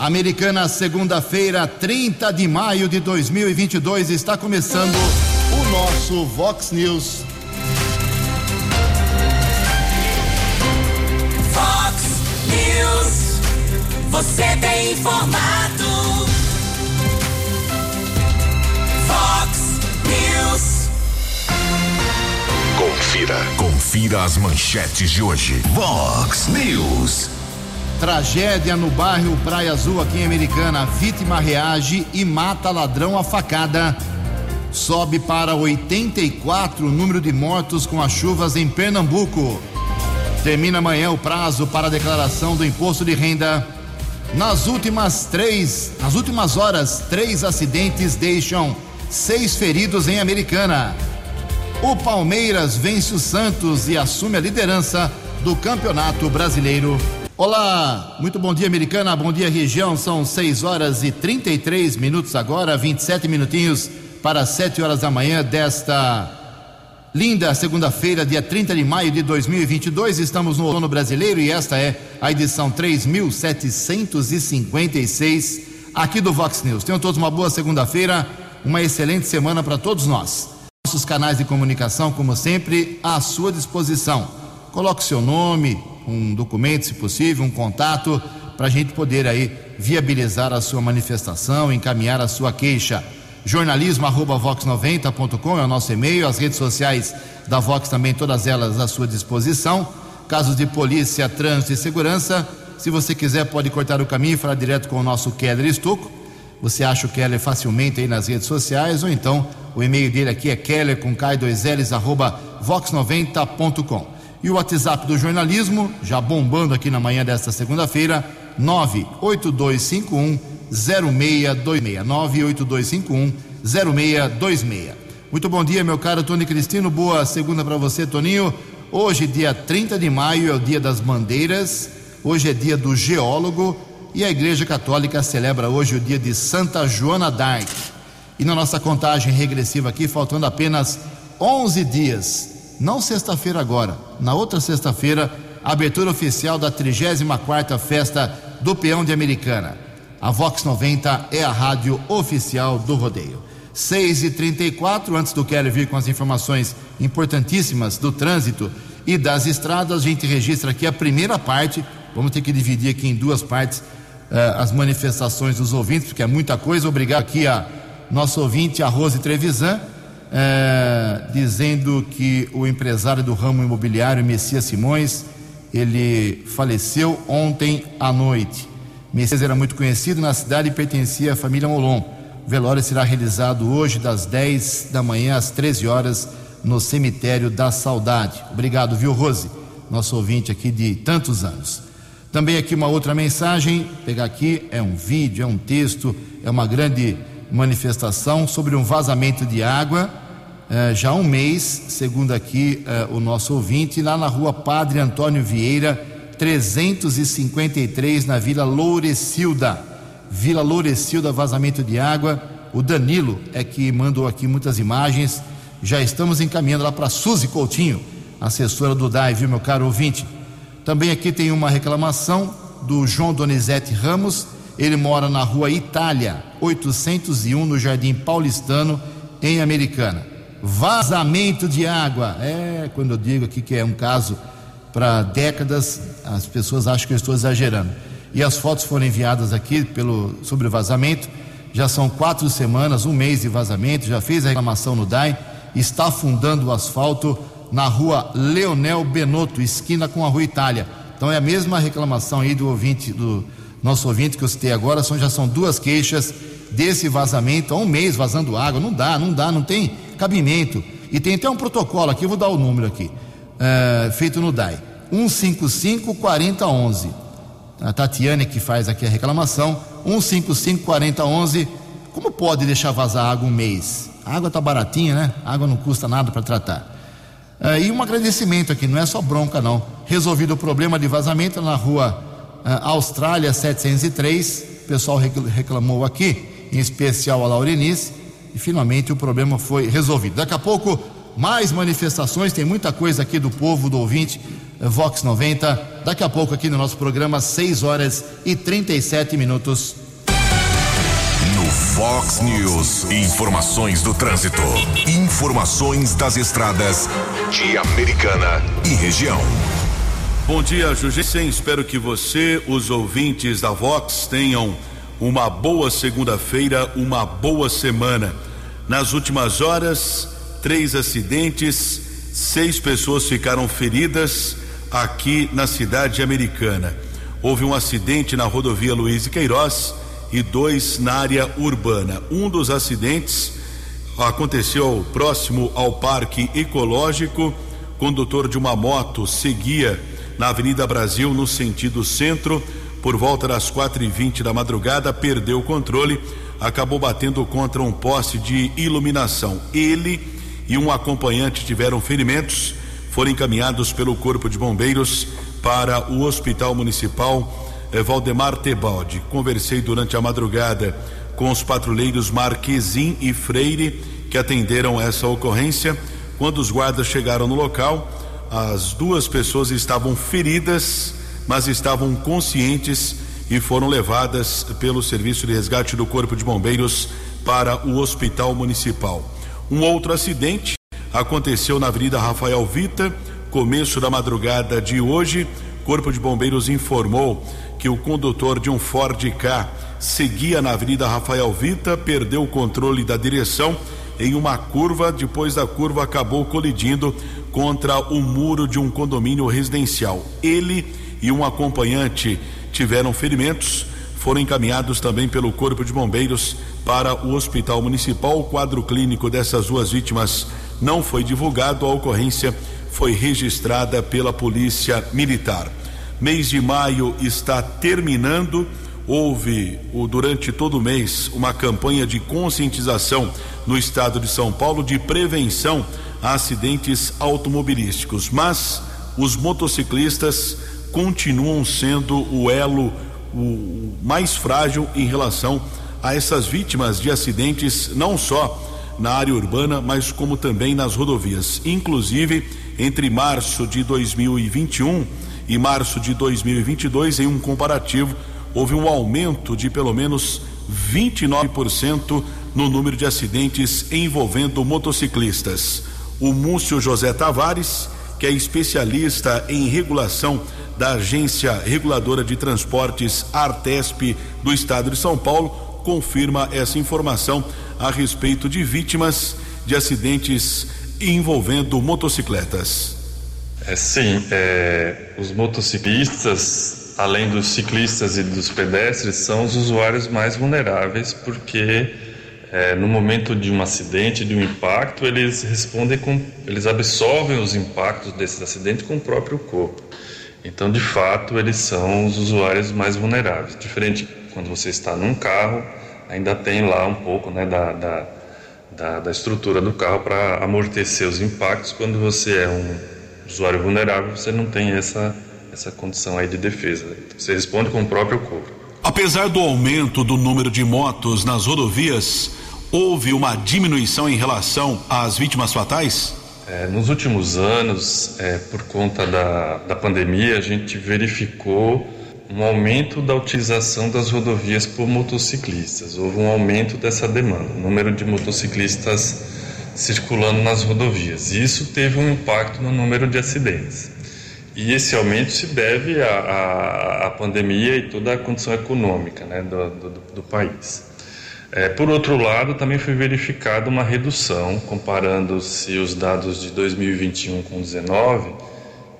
Americana, segunda-feira, 30 de maio de 2022, está começando o nosso Vox News. Vox News, você tem informado. Vox News. Confira, confira as manchetes de hoje. Vox News. Tragédia no bairro Praia Azul, aqui em Americana. Vítima reage e mata ladrão a facada. Sobe para 84 o número de mortos com as chuvas em Pernambuco. Termina amanhã o prazo para a declaração do imposto de renda. Nas últimas três, nas últimas horas, três acidentes deixam seis feridos em Americana. O Palmeiras vence o Santos e assume a liderança do Campeonato Brasileiro. Olá, muito bom dia, Americana. Bom dia, região. São 6 horas e 33 minutos agora, 27 minutinhos para 7 horas da manhã desta linda segunda-feira, dia 30 de maio de 2022. Estamos no outono brasileiro e esta é a edição 3756 aqui do Vox News. Tenham todos uma boa segunda-feira, uma excelente semana para todos nós. Nossos canais de comunicação, como sempre, à sua disposição. Coloque seu nome, um documento, se possível, um contato, para a gente poder aí viabilizar a sua manifestação, encaminhar a sua queixa. jornalismo@vox90.com é o nosso e-mail, as redes sociais da Vox também, todas elas à sua disposição. Casos de polícia, trânsito e segurança, se você quiser pode cortar o caminho e falar direto com o nosso Keller Estuco. Você acha o Keller facilmente aí nas redes sociais, ou então o e-mail dele aqui é keller com k2ls arroba vox90.com. E o WhatsApp do jornalismo, já bombando aqui na manhã desta segunda-feira, 98251 0626. 98251 0626. Muito bom dia, meu caro Tony Cristino. Boa segunda para você, Toninho. Hoje, dia 30 de maio, é o dia das bandeiras. Hoje é dia do geólogo. E a Igreja Católica celebra hoje o dia de Santa Joana d'Arc. E na nossa contagem regressiva aqui, faltando apenas 11 dias não sexta-feira agora, na outra sexta-feira, abertura oficial da 34ª Festa do Peão de Americana. A Vox 90 é a rádio oficial do rodeio. 6 e 34 antes do Kelly vir com as informações importantíssimas do trânsito e das estradas, a gente registra aqui a primeira parte. Vamos ter que dividir aqui em duas partes uh, as manifestações dos ouvintes, porque é muita coisa. Obrigado aqui a nosso ouvinte, a Rose Trevisan é, dizendo que o empresário do ramo imobiliário, Messias Simões, ele faleceu ontem à noite. Messias era muito conhecido na cidade e pertencia à família Molon. O velório será realizado hoje, das 10 da manhã às 13 horas, no cemitério da Saudade. Obrigado, viu, Rose? Nosso ouvinte aqui de tantos anos. Também aqui uma outra mensagem, pegar aqui, é um vídeo, é um texto, é uma grande manifestação sobre um vazamento de água eh, já há um mês, segundo aqui eh, o nosso ouvinte, lá na rua Padre Antônio Vieira, 353, na Vila Lourecilda. Vila Lourecilda, vazamento de água. O Danilo é que mandou aqui muitas imagens. Já estamos encaminhando lá para Suzy Coutinho, assessora do DAI, viu, meu caro ouvinte? Também aqui tem uma reclamação do João Donizete Ramos. Ele mora na rua Itália, 801, no Jardim Paulistano, em Americana. Vazamento de água. É, quando eu digo aqui que é um caso para décadas, as pessoas acham que eu estou exagerando. E as fotos foram enviadas aqui pelo, sobre o vazamento. Já são quatro semanas, um mês de vazamento. Já fez a reclamação no DAI. Está afundando o asfalto na rua Leonel Benotto, esquina com a rua Itália. Então é a mesma reclamação aí do ouvinte, do nosso ouvinte que eu citei agora. São, já são duas queixas desse vazamento. Há um mês vazando água. Não dá, não dá, não tem cabimento. E tem até um protocolo aqui, vou dar o número aqui, é, feito no DAI: 155 4011. A Tatiane que faz aqui a reclamação, 155 4011. Como pode deixar vazar água um mês? A água está baratinha, né? A água não custa nada para tratar. É, e um agradecimento aqui, não é só bronca, não. Resolvido o problema de vazamento na rua é, Austrália 703, o pessoal reclamou aqui, em especial a Laurenice e finalmente o problema foi resolvido. Daqui a pouco, mais manifestações, tem muita coisa aqui do povo, do ouvinte, eh, Vox 90, daqui a pouco aqui no nosso programa, 6 horas e 37 minutos. No Fox News, informações do trânsito. Informações das estradas de Americana e região. Bom dia, Jugensen. Espero que você, os ouvintes da Vox, tenham uma boa segunda-feira, uma boa semana. Nas últimas horas, três acidentes, seis pessoas ficaram feridas aqui na cidade americana. Houve um acidente na rodovia Luiz de Queiroz e dois na área urbana. Um dos acidentes aconteceu próximo ao Parque Ecológico. Condutor de uma moto seguia na Avenida Brasil no sentido centro por volta das quatro e vinte da madrugada perdeu o controle acabou batendo contra um poste de iluminação. Ele e um acompanhante tiveram ferimentos foram encaminhados pelo corpo de bombeiros para o hospital municipal eh, Valdemar Tebaldi. Conversei durante a madrugada com os patrulheiros Marquesim e Freire que atenderam essa ocorrência. Quando os guardas chegaram no local as duas pessoas estavam feridas, mas estavam conscientes e foram levadas pelo serviço de resgate do Corpo de Bombeiros para o Hospital Municipal. Um outro acidente aconteceu na Avenida Rafael Vita, começo da madrugada de hoje. Corpo de Bombeiros informou que o condutor de um Ford K seguia na Avenida Rafael Vita, perdeu o controle da direção em uma curva, depois da curva acabou colidindo contra o muro de um condomínio residencial. Ele e um acompanhante tiveram ferimentos, foram encaminhados também pelo Corpo de Bombeiros para o Hospital Municipal. O quadro clínico dessas duas vítimas não foi divulgado, a ocorrência foi registrada pela Polícia Militar. Mês de maio está terminando. Houve durante todo o mês uma campanha de conscientização no estado de São Paulo de prevenção a acidentes automobilísticos, mas os motociclistas continuam sendo o elo o mais frágil em relação a essas vítimas de acidentes, não só na área urbana, mas como também nas rodovias. Inclusive, entre março de 2021 e março de 2022, em um comparativo, houve um aumento de pelo menos 29% no número de acidentes envolvendo motociclistas o Múcio José Tavares, que é especialista em regulação da Agência Reguladora de Transportes Artesp do Estado de São Paulo, confirma essa informação a respeito de vítimas de acidentes envolvendo motocicletas. É, sim, é, os motociclistas, além dos ciclistas e dos pedestres, são os usuários mais vulneráveis porque é, no momento de um acidente, de um impacto, eles respondem com, eles absorvem os impactos desses acidentes com o próprio corpo. Então, de fato, eles são os usuários mais vulneráveis. Diferente quando você está num carro, ainda tem lá um pouco né, da, da, da, da estrutura do carro para amortecer os impactos. Quando você é um usuário vulnerável, você não tem essa, essa condição aí de defesa. Você responde com o próprio corpo. Apesar do aumento do número de motos nas rodovias, houve uma diminuição em relação às vítimas fatais? É, nos últimos anos, é, por conta da, da pandemia, a gente verificou um aumento da utilização das rodovias por motociclistas. Houve um aumento dessa demanda, o número de motociclistas circulando nas rodovias. Isso teve um impacto no número de acidentes. E esse aumento se deve à, à, pandemia e toda a condição econômica né, do, do, do país. É, por outro lado, também foi verificada uma redução, comparando-se os dados de 2021 com 2019,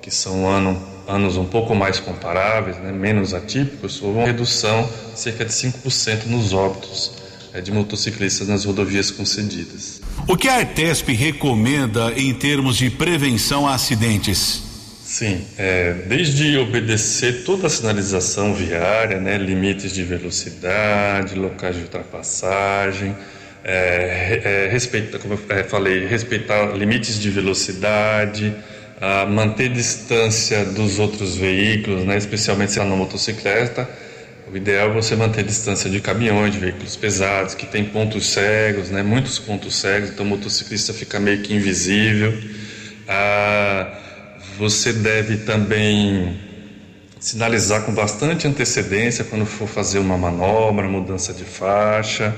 que são ano, anos um pouco mais comparáveis, né, menos atípicos, houve uma redução de cerca de 5% nos óbitos é, de motociclistas nas rodovias concedidas. O que a Artesp recomenda em termos de prevenção a acidentes? Sim, é, desde obedecer toda a sinalização viária, né, limites de velocidade, locais de ultrapassagem, é, é, respeitar, como eu é, falei, respeitar limites de velocidade, a manter distância dos outros veículos, né, especialmente se é uma motocicleta. O ideal é você manter distância de caminhões, de veículos pesados, que tem pontos cegos, né, muitos pontos cegos, então o motociclista fica meio que invisível. Ah, você deve também sinalizar com bastante antecedência quando for fazer uma manobra, mudança de faixa,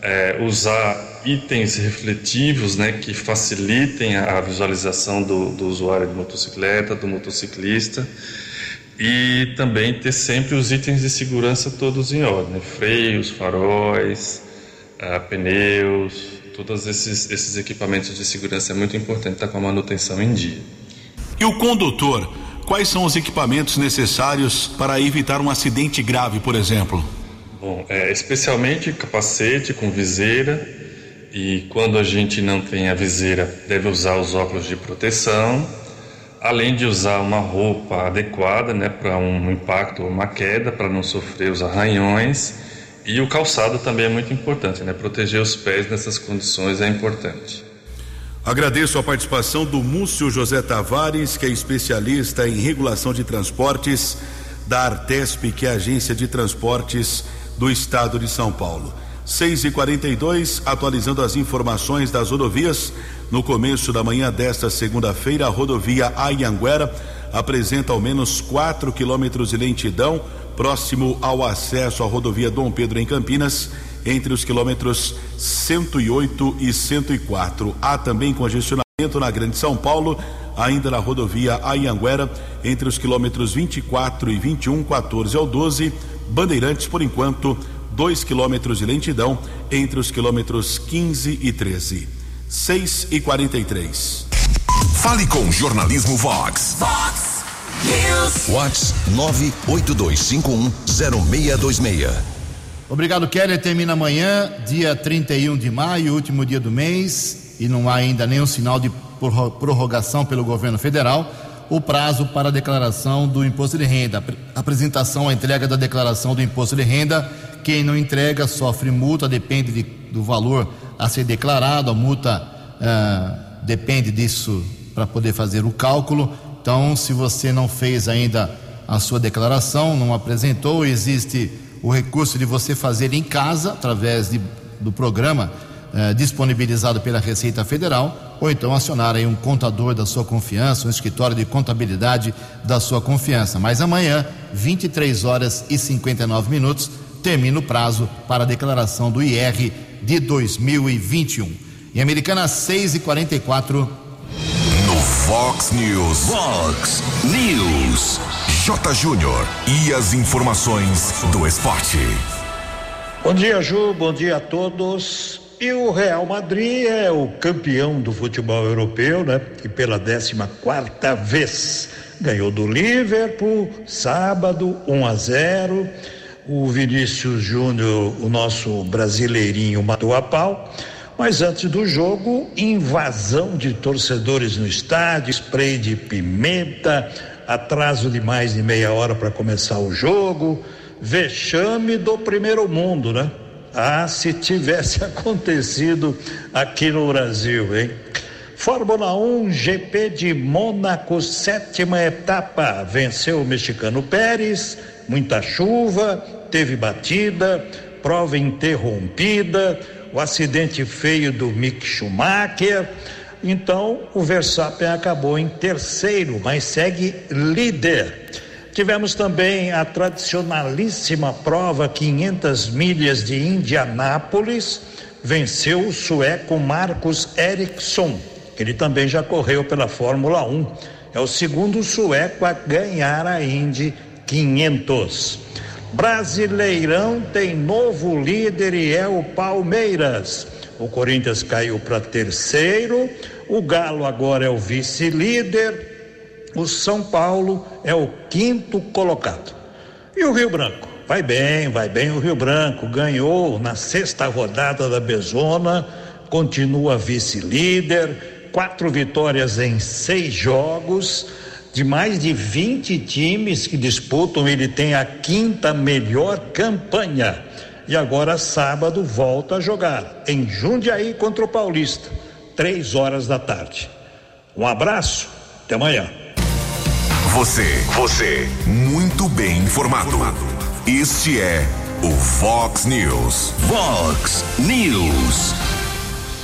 é, usar itens refletivos né, que facilitem a visualização do, do usuário de motocicleta, do motociclista e também ter sempre os itens de segurança todos em ordem, freios, faróis, uh, pneus, todos esses, esses equipamentos de segurança é muito importante estar com a manutenção em dia. E o condutor, quais são os equipamentos necessários para evitar um acidente grave, por exemplo? Bom, é, especialmente capacete com viseira e quando a gente não tem a viseira deve usar os óculos de proteção além de usar uma roupa adequada né, para um impacto ou uma queda, para não sofrer os arranhões. E o calçado também é muito importante, né? Proteger os pés nessas condições é importante. Agradeço a participação do Múcio José Tavares, que é especialista em regulação de transportes da Artesp, que é a agência de transportes do estado de São Paulo. 6 e 42 atualizando as informações das rodovias. No começo da manhã desta segunda-feira, a rodovia Ayanguera apresenta ao menos 4 quilômetros de lentidão próximo ao acesso à rodovia Dom Pedro em Campinas, entre os quilômetros 108 e 104. Há também congestionamento na Grande São Paulo, ainda na rodovia Ayanguera, entre os quilômetros 24 e 21, 14 ao 12. Bandeirantes, por enquanto, 2 quilômetros de lentidão entre os quilômetros 15 e 13. 6 e 43. Fale com Jornalismo Vox. Vox News. Vox 982510626. Obrigado, Kelly. Termina amanhã, dia 31 de maio, último dia do mês, e não há ainda nenhum sinal de prorrogação pelo governo federal. O prazo para a declaração do imposto de renda, apresentação, a entrega da declaração do imposto de renda quem não entrega sofre multa, depende de, do valor a ser declarado, a multa ah, depende disso para poder fazer o cálculo. Então, se você não fez ainda a sua declaração, não apresentou, existe o recurso de você fazer em casa, através de, do programa eh, disponibilizado pela Receita Federal, ou então acionar aí um contador da sua confiança, um escritório de contabilidade da sua confiança. Mas amanhã, 23 horas e 59 minutos, termina o prazo para a declaração do IR de 2021. Em Americana, 6 e 44 No Fox News. Fox News. J. Júnior. E as informações do esporte. Bom dia, Ju. Bom dia a todos. E o Real Madrid é o campeão do futebol europeu, né? E pela 14 quarta vez ganhou do Liverpool, sábado, 1 a 0 o Vinícius Júnior, o nosso brasileirinho, matou a pau. Mas antes do jogo, invasão de torcedores no estádio, spray de pimenta, atraso de mais de meia hora para começar o jogo, vexame do primeiro mundo, né? Ah, se tivesse acontecido aqui no Brasil, hein? Fórmula 1 GP de Mônaco, sétima etapa. Venceu o mexicano Pérez, muita chuva, teve batida, prova interrompida, o acidente feio do Mick Schumacher. Então, o Verstappen acabou em terceiro, mas segue líder. Tivemos também a tradicionalíssima prova 500 milhas de Indianápolis. Venceu o sueco Marcos Ericsson. Ele também já correu pela Fórmula 1. É o segundo sueco a ganhar a Indy 500. Brasileirão tem novo líder e é o Palmeiras. O Corinthians caiu para terceiro, o Galo agora é o vice-líder, o São Paulo é o quinto colocado. E o Rio Branco? Vai bem, vai bem o Rio Branco. Ganhou na sexta rodada da Bezona, continua vice-líder, quatro vitórias em seis jogos de mais de 20 times que disputam, ele tem a quinta melhor campanha. E agora, sábado, volta a jogar em Jundiaí contra o Paulista, três horas da tarde. Um abraço, até amanhã. Você, você, muito bem informado. Este é o Fox News. Fox News.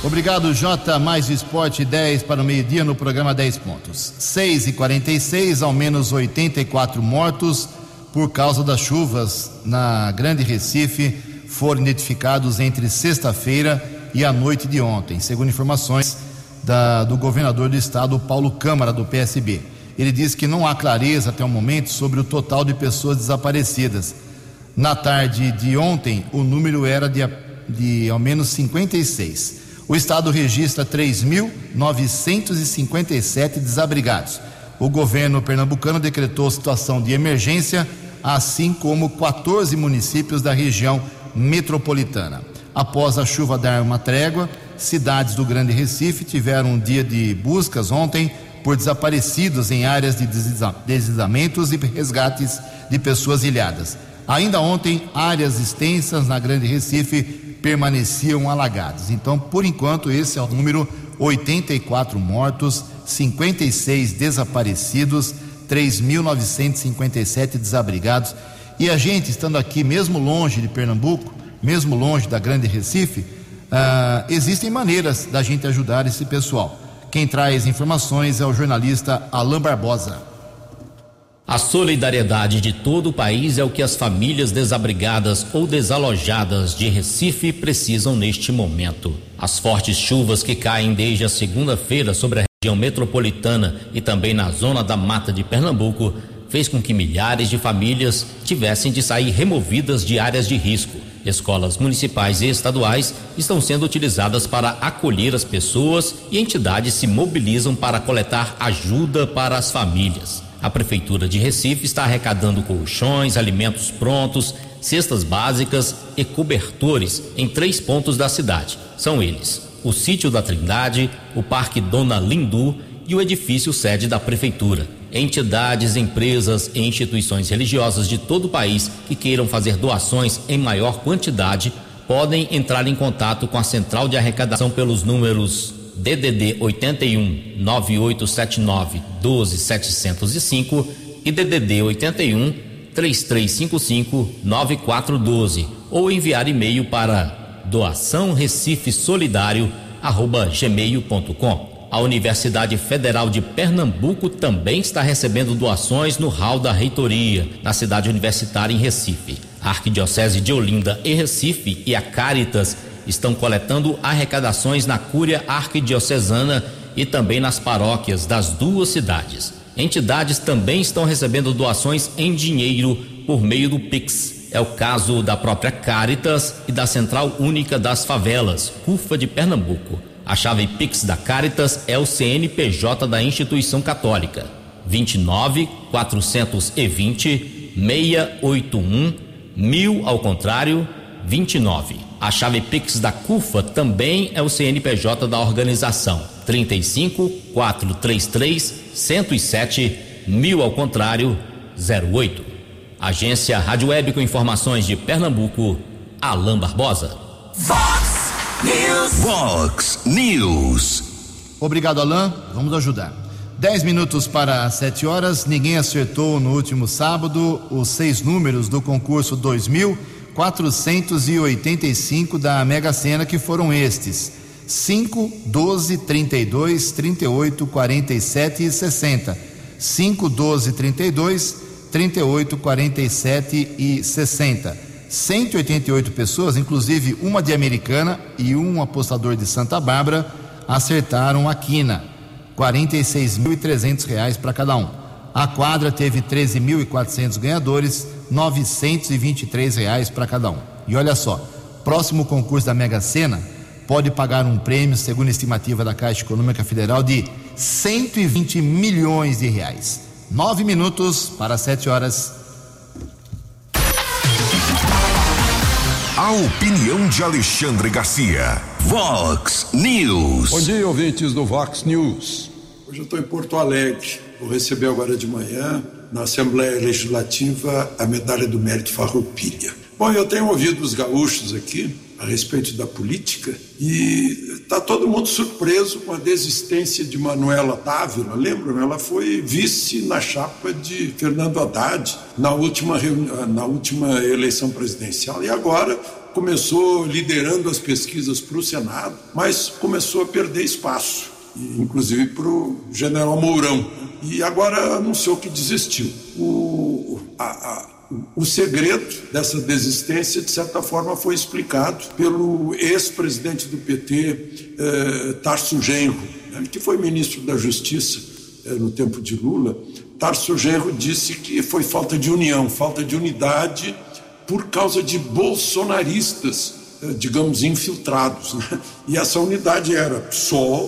Obrigado, J. Mais Esporte 10 para o meio-dia no programa 10 pontos. 6 e 46 ao menos 84 mortos por causa das chuvas na Grande Recife foram identificados entre sexta-feira e a noite de ontem, segundo informações da, do governador do estado, Paulo Câmara, do PSB. Ele diz que não há clareza até o momento sobre o total de pessoas desaparecidas. Na tarde de ontem, o número era de, de ao menos 56. O estado registra 3.957 desabrigados. O governo pernambucano decretou situação de emergência, assim como 14 municípios da região metropolitana. Após a chuva dar uma trégua, cidades do Grande Recife tiveram um dia de buscas ontem por desaparecidos em áreas de deslizamentos e resgates de pessoas ilhadas. Ainda ontem, áreas extensas na Grande Recife permaneciam alagadas. Então, por enquanto, esse é o número: 84 mortos, 56 desaparecidos, 3.957 desabrigados. E a gente, estando aqui, mesmo longe de Pernambuco, mesmo longe da Grande Recife, uh, existem maneiras da gente ajudar esse pessoal. Quem traz informações é o jornalista Alain Barbosa. A solidariedade de todo o país é o que as famílias desabrigadas ou desalojadas de Recife precisam neste momento. As fortes chuvas que caem desde a segunda-feira sobre a região metropolitana e também na zona da mata de Pernambuco fez com que milhares de famílias tivessem de sair removidas de áreas de risco. Escolas municipais e estaduais estão sendo utilizadas para acolher as pessoas e entidades se mobilizam para coletar ajuda para as famílias. A Prefeitura de Recife está arrecadando colchões, alimentos prontos, cestas básicas e cobertores em três pontos da cidade. São eles: o Sítio da Trindade, o Parque Dona Lindu e o edifício sede da Prefeitura. Entidades, empresas e instituições religiosas de todo o país que queiram fazer doações em maior quantidade podem entrar em contato com a central de arrecadação pelos números DDD 81 9879 12705 e DDD 81 3355 9412 ou enviar e-mail para doação Recife Solidário arroba gmail.com. A Universidade Federal de Pernambuco também está recebendo doações no hall da reitoria, na cidade universitária em Recife. A Arquidiocese de Olinda e Recife e a Caritas estão coletando arrecadações na Cúria Arquidiocesana e também nas paróquias das duas cidades. Entidades também estão recebendo doações em dinheiro por meio do Pix. É o caso da própria Caritas e da Central Única das Favelas, CUFA de Pernambuco. A chave Pix da Caritas é o CNPJ da instituição católica. 29 420 681 mil ao contrário 29. A chave Pix da CUFA também é o CNPJ da organização. 35 433 107 mil ao contrário 08. Agência Rádio Web com informações de Pernambuco, Alain Barbosa. News. Vox News. Obrigado, Alain. Vamos ajudar. Dez minutos para sete horas. Ninguém acertou no último sábado os seis números do concurso 2485 da Mega Sena, que foram estes: 5, 12, 32, 38, 47 e 60. 5, 12, 32, 38, 47 e 60. 188 pessoas, inclusive uma de Americana e um apostador de Santa Bárbara, acertaram a quina, R$ 46.300 para cada um. A quadra teve 13.400 ganhadores, 923 reais para cada um. E olha só, próximo concurso da Mega Sena pode pagar um prêmio, segundo a estimativa da Caixa Econômica Federal, de 120 milhões de reais. Nove minutos para sete horas. A opinião de Alexandre Garcia. Vox News. Bom dia, ouvintes do Vox News. Hoje eu estou em Porto Alegre. Vou receber agora de manhã, na Assembleia Legislativa, a medalha do mérito Farroupilha. Bom, eu tenho ouvido os gaúchos aqui a respeito da política e está todo mundo surpreso com a desistência de Manuela Dávila. Lembram? Ela foi vice na chapa de Fernando Haddad na última, na última eleição presidencial e agora começou liderando as pesquisas para o Senado, mas começou a perder espaço, inclusive para o general Mourão. E agora anunciou que desistiu. O, a, a, o segredo dessa desistência, de certa forma, foi explicado pelo ex-presidente do PT, eh, Tarso Genro, né, que foi ministro da Justiça eh, no tempo de Lula. Tarso Genro disse que foi falta de união, falta de unidade por causa de bolsonaristas, eh, digamos, infiltrados. Né? E essa unidade era PSOL,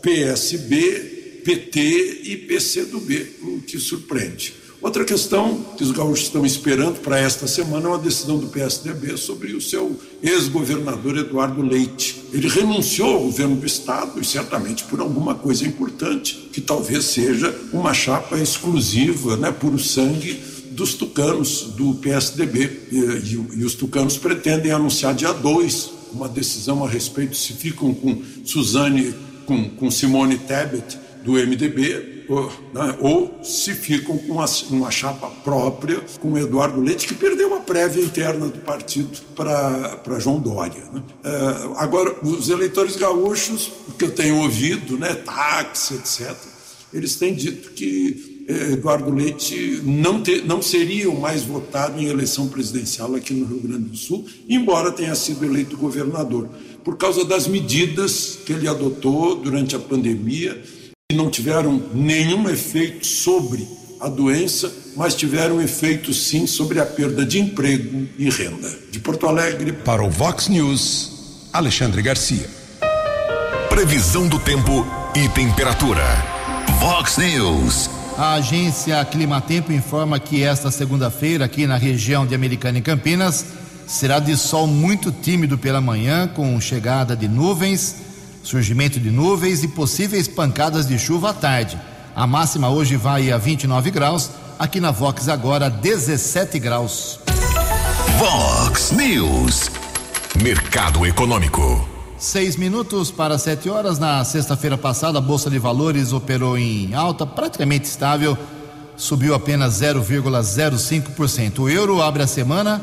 PSB, PT e PCdoB, o que surpreende. Outra questão que os gaúchos estão esperando para esta semana é uma decisão do PSDB sobre o seu ex-governador Eduardo Leite. Ele renunciou ao governo do Estado e certamente por alguma coisa importante, que talvez seja uma chapa exclusiva, né, puro sangue dos tucanos do PSDB. E, e, e os tucanos pretendem anunciar dia 2 uma decisão a respeito se ficam com Suzane, com, com Simone Tebet do MDB ou, né, ou se ficam com uma, uma, chapa própria com Eduardo Leite, que perdeu a prévia interna do partido para João Dória. Né? É, agora, os eleitores gaúchos, que eu tenho ouvido, né, táxi, etc., eles têm dito que Eduardo Leite não, te, não seria o mais votado em eleição presidencial aqui no Rio Grande do Sul, embora tenha sido eleito governador, por causa das medidas que ele adotou durante a pandemia não tiveram nenhum efeito sobre a doença, mas tiveram efeito sim sobre a perda de emprego e renda. De Porto Alegre. Para o Vox News, Alexandre Garcia. Previsão do tempo e temperatura. Vox News. A agência Climatempo informa que esta segunda-feira, aqui na região de Americana e Campinas, será de sol muito tímido pela manhã, com chegada de nuvens surgimento de nuvens e possíveis pancadas de chuva à tarde. A máxima hoje vai a 29 graus, aqui na Vox agora 17 graus. Vox News, Mercado Econômico. Seis minutos para sete horas. Na sexta-feira passada, a Bolsa de Valores operou em alta, praticamente estável, subiu apenas 0,05%. O euro abre a semana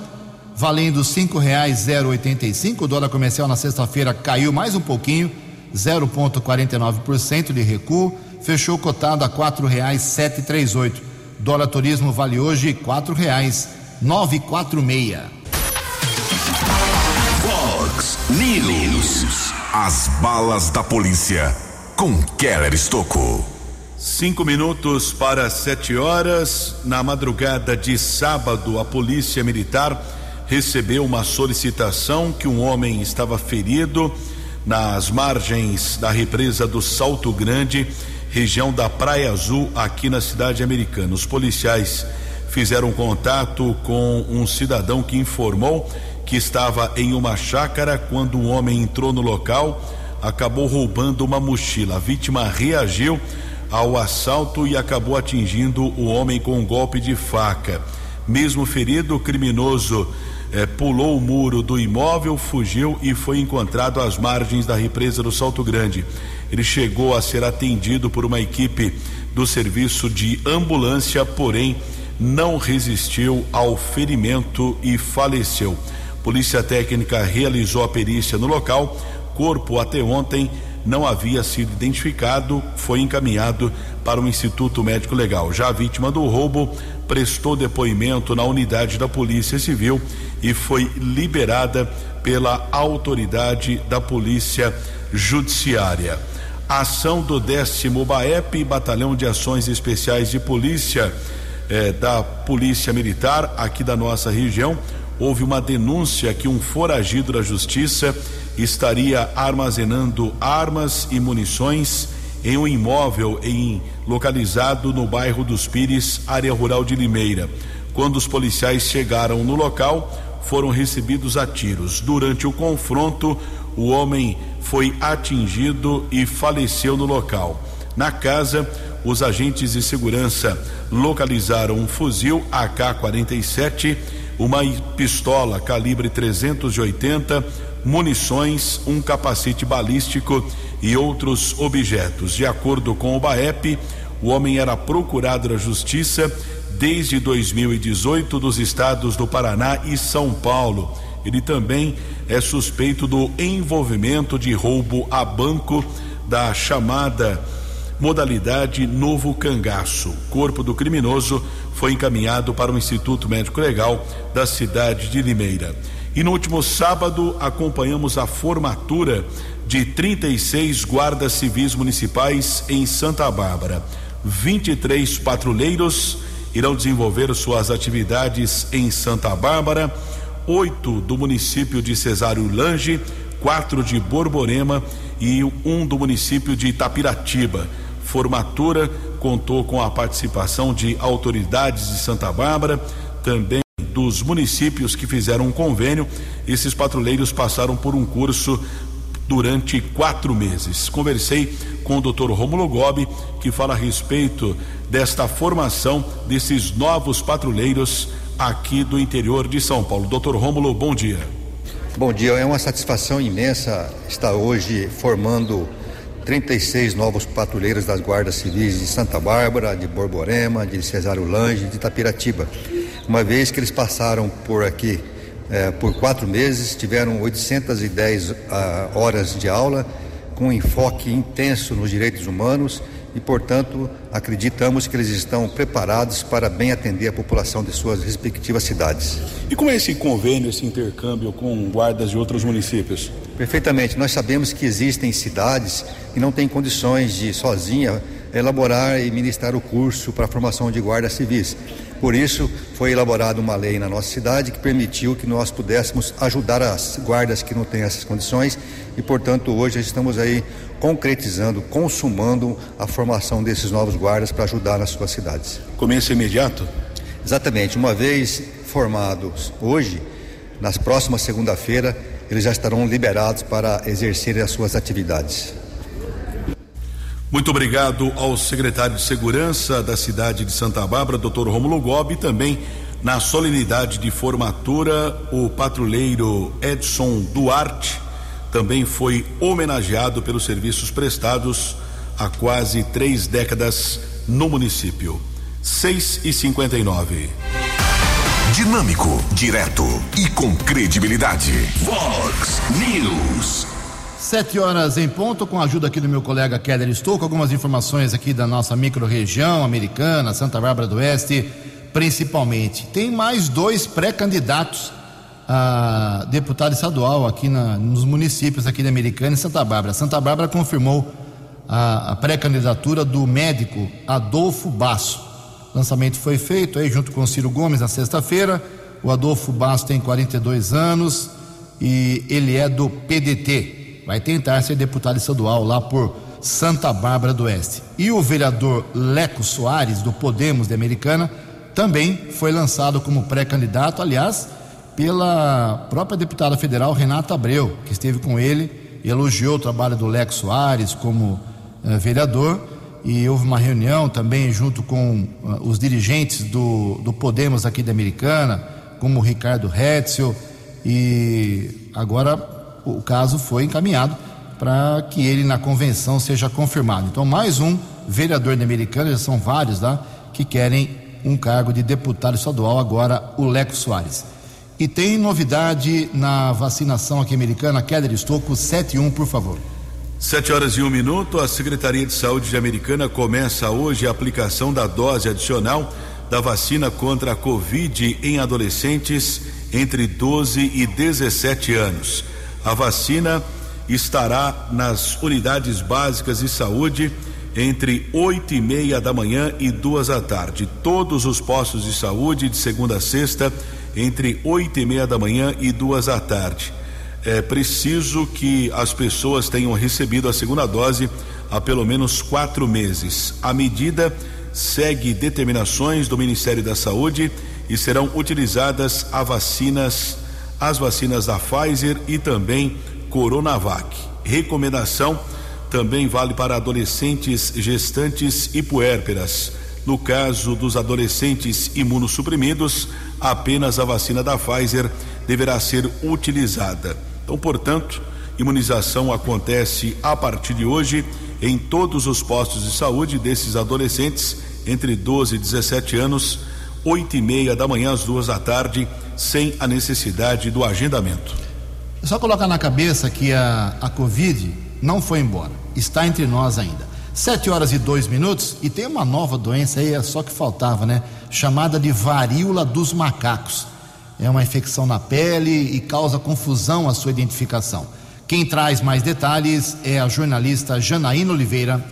valendo cinco reais 0,85. O dólar comercial na sexta-feira caiu mais um pouquinho 0,49% de recuo, fechou cotado a quatro reais sete três oito. Dólar turismo vale hoje quatro reais nove quatro meia. Fox News. As balas da polícia com Keller Estocco. Cinco minutos para sete horas. Na madrugada de sábado, a Polícia Militar recebeu uma solicitação que um homem estava ferido nas margens da represa do Salto Grande, região da Praia Azul, aqui na cidade americana. Os policiais fizeram contato com um cidadão que informou que estava em uma chácara quando um homem entrou no local, acabou roubando uma mochila. A vítima reagiu ao assalto e acabou atingindo o homem com um golpe de faca. Mesmo ferido, o criminoso é, pulou o muro do imóvel, fugiu e foi encontrado às margens da represa do Salto Grande. Ele chegou a ser atendido por uma equipe do serviço de ambulância, porém não resistiu ao ferimento e faleceu. Polícia Técnica realizou a perícia no local. Corpo até ontem não havia sido identificado, foi encaminhado para o Instituto Médico Legal. Já a vítima do roubo prestou depoimento na unidade da Polícia Civil e foi liberada pela autoridade da Polícia Judiciária. A ação do décimo BAEP, Batalhão de Ações Especiais de Polícia eh, da Polícia Militar aqui da nossa região, houve uma denúncia que um foragido da Justiça estaria armazenando armas e munições em um imóvel em localizado no bairro dos Pires, área rural de Limeira. Quando os policiais chegaram no local, foram recebidos a tiros. Durante o confronto, o homem foi atingido e faleceu no local. Na casa, os agentes de segurança localizaram um fuzil AK-47, uma pistola calibre 380, munições, um capacete balístico e outros objetos. De acordo com o BAEP, o homem era procurado da Justiça desde 2018 dos estados do Paraná e São Paulo. Ele também é suspeito do envolvimento de roubo a banco da chamada modalidade Novo Cangaço. O corpo do criminoso foi encaminhado para o Instituto Médico Legal da cidade de Limeira. E no último sábado acompanhamos a formatura de 36 guardas civis municipais em Santa Bárbara. 23 patrulheiros irão desenvolver suas atividades em Santa Bárbara, oito do município de Cesário Lange, quatro de Borborema e um do município de Itapiratiba. Formatura contou com a participação de autoridades de Santa Bárbara, também dos municípios que fizeram um convênio. Esses patrulheiros passaram por um curso durante quatro meses. Conversei com o Dr. Romulo Gobi, que fala a respeito desta formação desses novos patrulheiros aqui do interior de São Paulo. Dr. Romulo, bom dia. Bom dia, é uma satisfação imensa estar hoje formando 36 novos patrulheiros das guardas civis de Santa Bárbara, de Borborema, de Cesário Lange, de Itapiratiba. Uma vez que eles passaram por aqui é, por quatro meses, tiveram 810 uh, ah, horas de aula, com enfoque intenso nos direitos humanos e, portanto, acreditamos que eles estão preparados para bem atender a população de suas respectivas cidades. E como é esse convênio, esse intercâmbio com guardas de outros municípios? Perfeitamente. Nós sabemos que existem cidades que não têm condições de sozinha elaborar e ministrar o curso para a formação de guardas civis. Por isso, foi elaborada uma lei na nossa cidade que permitiu que nós pudéssemos ajudar as guardas que não têm essas condições e, portanto, hoje estamos aí concretizando, consumando a formação desses novos guardas para ajudar nas suas cidades. Começo imediato? Exatamente. Uma vez formados hoje, nas próximas segunda-feira, eles já estarão liberados para exercerem as suas atividades. Muito obrigado ao secretário de Segurança da cidade de Santa Bárbara, doutor Romulo Gobi, também na solenidade de formatura, o patrulheiro Edson Duarte também foi homenageado pelos serviços prestados há quase três décadas no município. 6 e 59 Dinâmico, direto e com credibilidade. Vox News. Sete horas em ponto, com a ajuda aqui do meu colega Keller Estou, com algumas informações aqui da nossa micro-região americana, Santa Bárbara do Oeste, principalmente. Tem mais dois pré-candidatos a deputado estadual aqui na, nos municípios aqui da Americana e Santa Bárbara. Santa Bárbara confirmou a, a pré-candidatura do médico Adolfo Basso. O lançamento foi feito aí junto com Ciro Gomes na sexta-feira. O Adolfo Basso tem 42 anos e ele é do PDT, vai tentar ser deputado estadual lá por Santa Bárbara do Oeste. E o vereador Leco Soares, do Podemos de Americana, também foi lançado como pré-candidato, aliás, pela própria deputada federal Renata Abreu, que esteve com ele e elogiou o trabalho do Leco Soares como uh, vereador. E houve uma reunião também junto com uh, os dirigentes do, do Podemos aqui da Americana, como o Ricardo Hetzel, e agora o caso foi encaminhado para que ele na convenção seja confirmado. Então, mais um vereador de Americana, já são vários lá, que querem um cargo de deputado estadual, agora o Leco Soares. E tem novidade na vacinação aqui americana, Keller Estocco, 71, por favor. Sete horas e um minuto, a Secretaria de Saúde de Americana começa hoje a aplicação da dose adicional da vacina contra a Covid em adolescentes entre 12 e 17 anos. A vacina estará nas unidades básicas de saúde entre oito e meia da manhã e duas da tarde. Todos os postos de saúde de segunda a sexta entre oito e meia da manhã e duas da tarde. É preciso que as pessoas tenham recebido a segunda dose há pelo menos quatro meses. A medida segue determinações do Ministério da Saúde e serão utilizadas vacinas as vacinas da Pfizer e também Coronavac. Recomendação também vale para adolescentes, gestantes e puérperas. No caso dos adolescentes imunossuprimidos, apenas a vacina da Pfizer deverá ser utilizada. Então, portanto, imunização acontece a partir de hoje em todos os postos de saúde desses adolescentes entre 12 e 17 anos, oito e meia da manhã às duas da tarde sem a necessidade do agendamento. Só colocar na cabeça que a, a Covid não foi embora, está entre nós ainda. Sete horas e dois minutos e tem uma nova doença aí, é só que faltava, né? Chamada de varíola dos macacos. É uma infecção na pele e causa confusão a sua identificação. Quem traz mais detalhes é a jornalista Janaína Oliveira.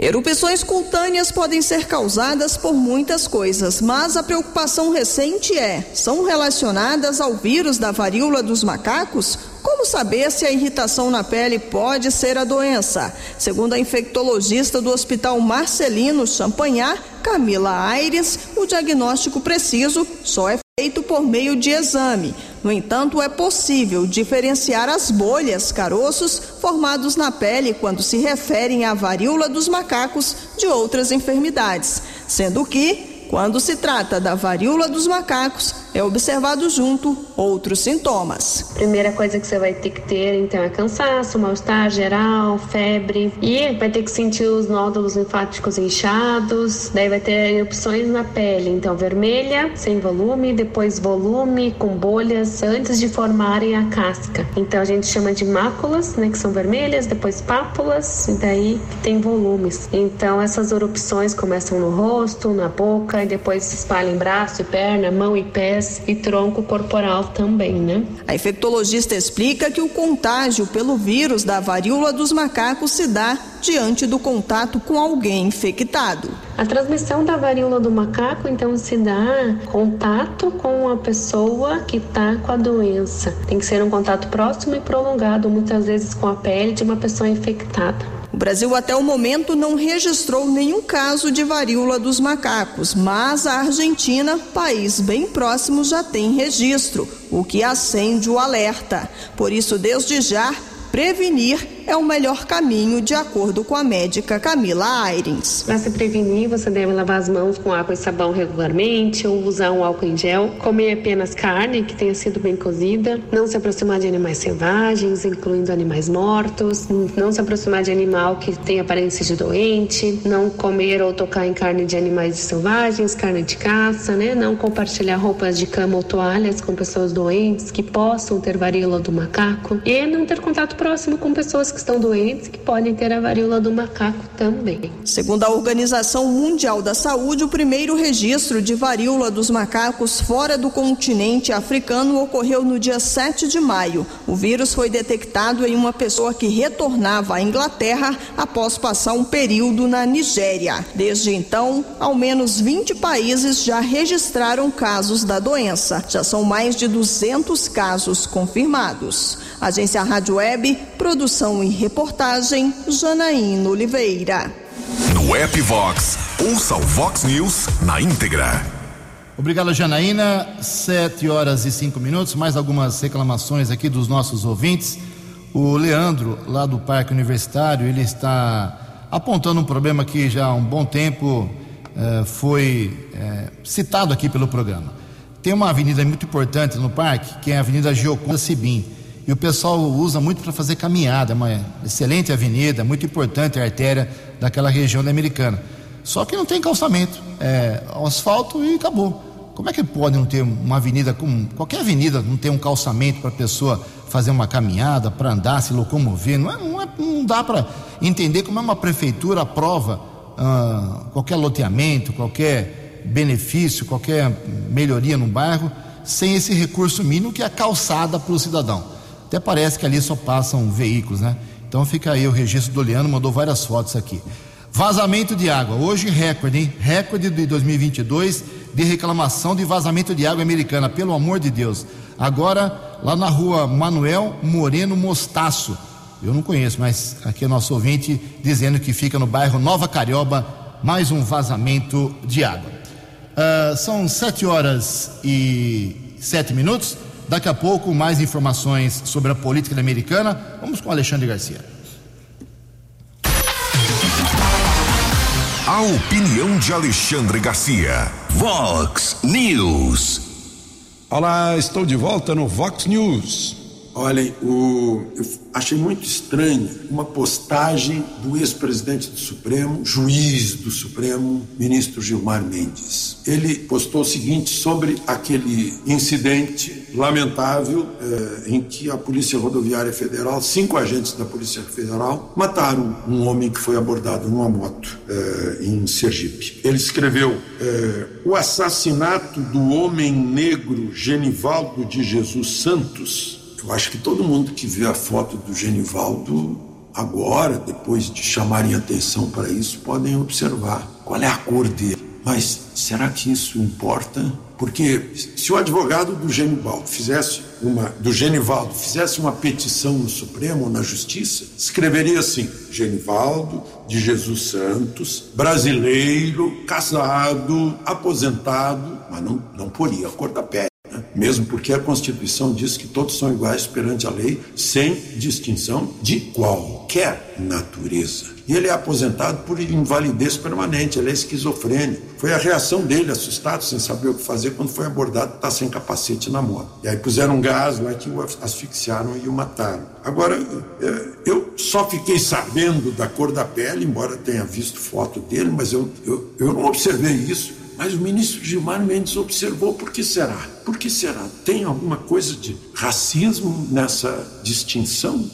Erupções cutâneas podem ser causadas por muitas coisas, mas a preocupação recente é: são relacionadas ao vírus da varíola dos macacos? Como saber se a irritação na pele pode ser a doença? Segundo a infectologista do Hospital Marcelino Champagnat, Camila Aires, o diagnóstico preciso só é feito por meio de exame. No entanto, é possível diferenciar as bolhas, caroços formados na pele quando se referem à varíola dos macacos de outras enfermidades, sendo que, quando se trata da varíola dos macacos, é observado junto outros sintomas. Primeira coisa que você vai ter que ter então é cansaço, mal-estar geral, febre e vai ter que sentir os nódulos linfáticos inchados, daí vai ter erupções na pele, então vermelha, sem volume, depois volume com bolhas antes de formarem a casca. Então a gente chama de máculas, né, que são vermelhas, depois pápulas e daí tem volumes. Então essas erupções começam no rosto, na boca e depois se espalham em braço perna, mão e pé pés e tronco corporal também, né? A infectologista explica que o contágio pelo vírus da varíola dos macacos se dá diante do contato com alguém infectado. A transmissão da varíola do macaco então se dá contato com a pessoa que está com a doença. Tem que ser um contato próximo e prolongado, muitas vezes com a pele de uma pessoa infectada. O Brasil até o momento não registrou nenhum caso de varíola dos macacos, mas a Argentina, país bem próximo, já tem registro, o que acende o alerta. Por isso, desde já, prevenir é o melhor caminho, de acordo com a médica Camila Airins. Para se prevenir, você deve lavar as mãos com água e sabão regularmente ou usar um álcool em gel, comer apenas carne que tenha sido bem cozida, não se aproximar de animais selvagens, incluindo animais mortos, não se aproximar de animal que tem aparência de doente, não comer ou tocar em carne de animais selvagens, carne de caça, né? Não compartilhar roupas de cama ou toalhas com pessoas doentes que possam ter varíola do macaco e não ter contato próximo com pessoas que que estão doentes que podem ter a varíola do macaco também. Segundo a Organização Mundial da Saúde, o primeiro registro de varíola dos macacos fora do continente africano ocorreu no dia 7 de maio. O vírus foi detectado em uma pessoa que retornava à Inglaterra após passar um período na Nigéria. Desde então, ao menos 20 países já registraram casos da doença. Já são mais de 200 casos confirmados. Agência Rádio Web, produção e reportagem, Janaína Oliveira. No app Vox, ouça o Vox News na íntegra. Obrigado, Janaína. Sete horas e cinco minutos. Mais algumas reclamações aqui dos nossos ouvintes. O Leandro, lá do Parque Universitário, ele está apontando um problema que já há um bom tempo eh, foi eh, citado aqui pelo programa. Tem uma avenida muito importante no parque, que é a Avenida Gioconda Sibim e o pessoal usa muito para fazer caminhada, é uma excelente avenida, muito importante a artéria daquela região da Americana. Só que não tem calçamento, é asfalto e acabou. Como é que pode não ter uma avenida como qualquer avenida não ter um calçamento para a pessoa fazer uma caminhada, para andar, se locomover? Não, é, não, é, não dá para entender como é uma prefeitura aprova qualquer loteamento, qualquer benefício, qualquer melhoria no bairro sem esse recurso mínimo que é a calçada para o cidadão. Até parece que ali só passam veículos, né? Então fica aí o registro do Leandro, mandou várias fotos aqui. Vazamento de água. Hoje recorde, hein? Recorde de 2022 de reclamação de vazamento de água americana, pelo amor de Deus. Agora, lá na rua Manuel Moreno Mostaço. Eu não conheço, mas aqui é nosso ouvinte dizendo que fica no bairro Nova Carioba, mais um vazamento de água. Uh, são sete horas e sete minutos. Daqui a pouco, mais informações sobre a política americana. Vamos com Alexandre Garcia. A opinião de Alexandre Garcia. Vox News. Olá, estou de volta no Vox News. Olhem, o, eu achei muito estranho uma postagem do ex-presidente do Supremo, juiz do Supremo, ministro Gilmar Mendes. Ele postou o seguinte sobre aquele incidente lamentável eh, em que a Polícia Rodoviária Federal, cinco agentes da Polícia Federal, mataram um homem que foi abordado numa moto eh, em Sergipe. Ele escreveu: eh, o assassinato do homem negro Genivaldo de Jesus Santos eu acho que todo mundo que vê a foto do Genivaldo agora, depois de chamarem atenção para isso, podem observar qual é a cor dele. Mas será que isso importa? Porque se o advogado do Genivaldo fizesse uma do Genivaldo fizesse uma petição no Supremo ou na Justiça, escreveria assim: Genivaldo de Jesus Santos, brasileiro, casado, aposentado, mas não, não poria a cor da pele mesmo porque a Constituição diz que todos são iguais perante a lei, sem distinção de qualquer natureza. E ele é aposentado por invalidez permanente, ele é esquizofrênico. Foi a reação dele, assustado, sem saber o que fazer, quando foi abordado, está sem capacete na moto. E aí puseram um gás lá que o asfixiaram e o mataram. Agora, é, eu só fiquei sabendo da cor da pele, embora tenha visto foto dele, mas eu, eu, eu não observei isso mas o ministro Gilmar Mendes observou por que será? Por que será? Tem alguma coisa de racismo nessa distinção?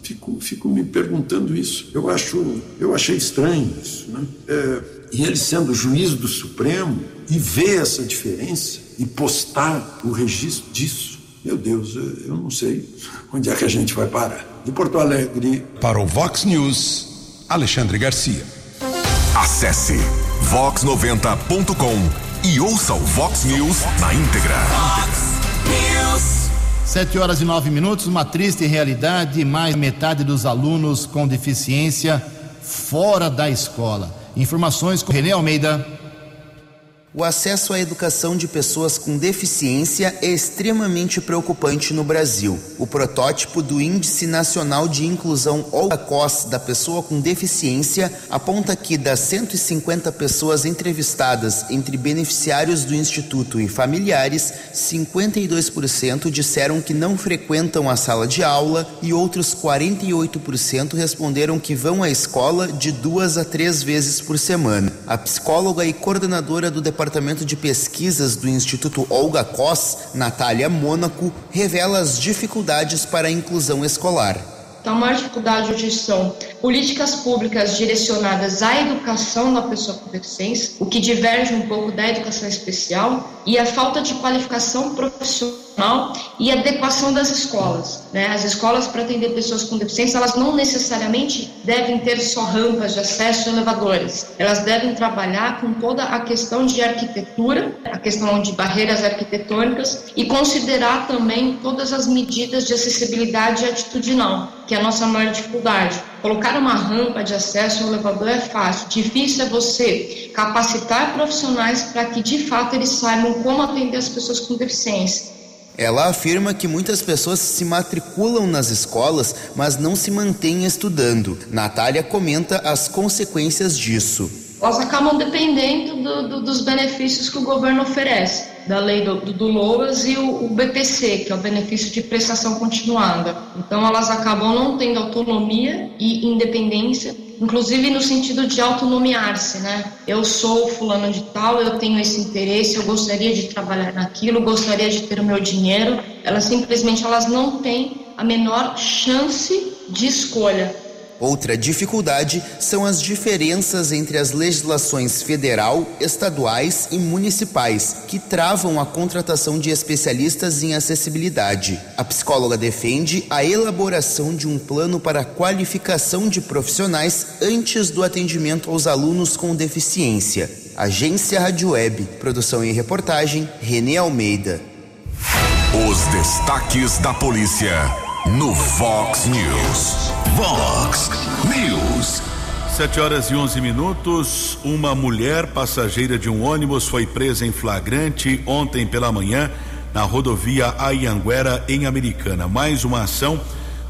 Fico, fico me perguntando isso. Eu acho, eu achei estranho isso. Né? É, e ele sendo juiz do Supremo e ver essa diferença e postar o registro disso, meu Deus, eu não sei onde é que a gente vai parar. De Porto Alegre. Para o Vox News, Alexandre Garcia. Acesse vox90.com e ouça o Vox News na íntegra. Sete horas e nove minutos, uma triste realidade, mais metade dos alunos com deficiência fora da escola. Informações com Renê Almeida. O acesso à educação de pessoas com deficiência é extremamente preocupante no Brasil. O protótipo do Índice Nacional de Inclusão ou ACOS da pessoa com deficiência aponta que das 150 pessoas entrevistadas entre beneficiários do instituto e familiares, 52% disseram que não frequentam a sala de aula e outros 48% responderam que vão à escola de duas a três vezes por semana. A psicóloga e coordenadora do Departamento de Pesquisas do Instituto Olga Cos, Natália Mônaco, revela as dificuldades para a inclusão escolar. Então, a maior dificuldade hoje são políticas públicas direcionadas à educação da pessoa com deficiência, o que diverge um pouco da educação especial, e a falta de qualificação profissional e adequação das escolas. Né? As escolas para atender pessoas com deficiência, elas não necessariamente devem ter só rampas de acesso e elevadores. Elas devem trabalhar com toda a questão de arquitetura, a questão de barreiras arquitetônicas e considerar também todas as medidas de acessibilidade atitudinal, que é a nossa maior dificuldade. Colocar uma rampa de acesso ao elevador é fácil, difícil é você capacitar profissionais para que de fato eles saibam como atender as pessoas com deficiência. Ela afirma que muitas pessoas se matriculam nas escolas, mas não se mantêm estudando. Natália comenta as consequências disso. Elas acabam dependendo do, do, dos benefícios que o governo oferece, da lei do, do, do LOAS e o, o BPC, que é o benefício de prestação continuada. Então, elas acabam não tendo autonomia e independência inclusive no sentido de autonomiar-se, né? Eu sou fulano de tal, eu tenho esse interesse, eu gostaria de trabalhar naquilo, gostaria de ter o meu dinheiro. Elas simplesmente elas não têm a menor chance de escolha. Outra dificuldade são as diferenças entre as legislações federal, estaduais e municipais, que travam a contratação de especialistas em acessibilidade. A psicóloga defende a elaboração de um plano para a qualificação de profissionais antes do atendimento aos alunos com deficiência. Agência Rádio Web, produção e reportagem, Renê Almeida. Os destaques da polícia no Fox News. Fox News. 7 horas e 11 minutos. Uma mulher passageira de um ônibus foi presa em flagrante ontem pela manhã na rodovia Ayanguera, em Americana. Mais uma ação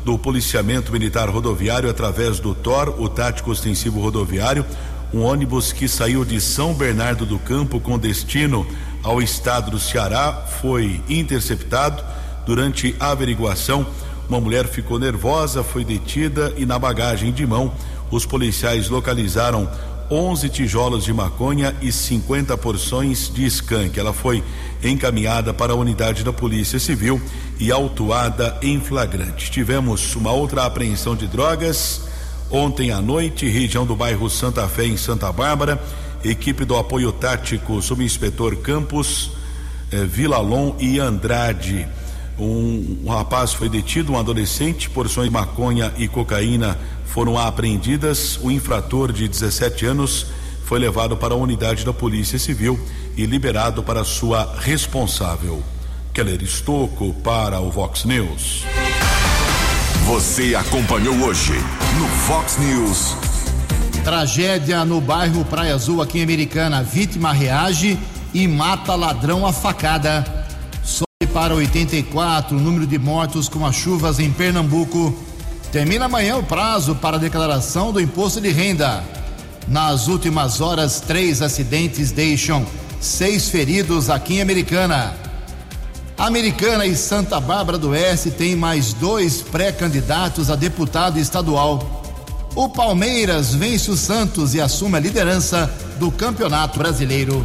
do policiamento militar rodoviário através do TOR, o Tático Ostensivo Rodoviário. Um ônibus que saiu de São Bernardo do Campo com destino ao estado do Ceará foi interceptado durante a averiguação Uma mulher ficou nervosa, foi detida e na bagagem de mão os policiais localizaram 11 tijolos de maconha e 50 porções de skunk. Ela foi encaminhada para a unidade da Polícia Civil e autuada em flagrante. Tivemos uma outra apreensão de drogas ontem à noite, região do bairro Santa Fé, em Santa Bárbara. Equipe do apoio tático, subinspetor Campos, eh, Vilalon e Andrade. Um, um rapaz foi detido, um adolescente, porções de maconha e cocaína foram apreendidas. O infrator de 17 anos foi levado para a unidade da Polícia Civil e liberado para sua responsável. Keller Estocco para o Vox News. Você acompanhou hoje no Vox News. Tragédia no bairro Praia Azul, aqui em Americana. Vítima reage e mata ladrão a facada. Para 84 o número de mortos com as chuvas em Pernambuco. Termina amanhã o prazo para a declaração do imposto de renda. Nas últimas horas, três acidentes deixam seis feridos aqui em Americana. Americana e Santa Bárbara do Oeste têm mais dois pré-candidatos a deputado estadual. O Palmeiras vence o Santos e assume a liderança do Campeonato Brasileiro.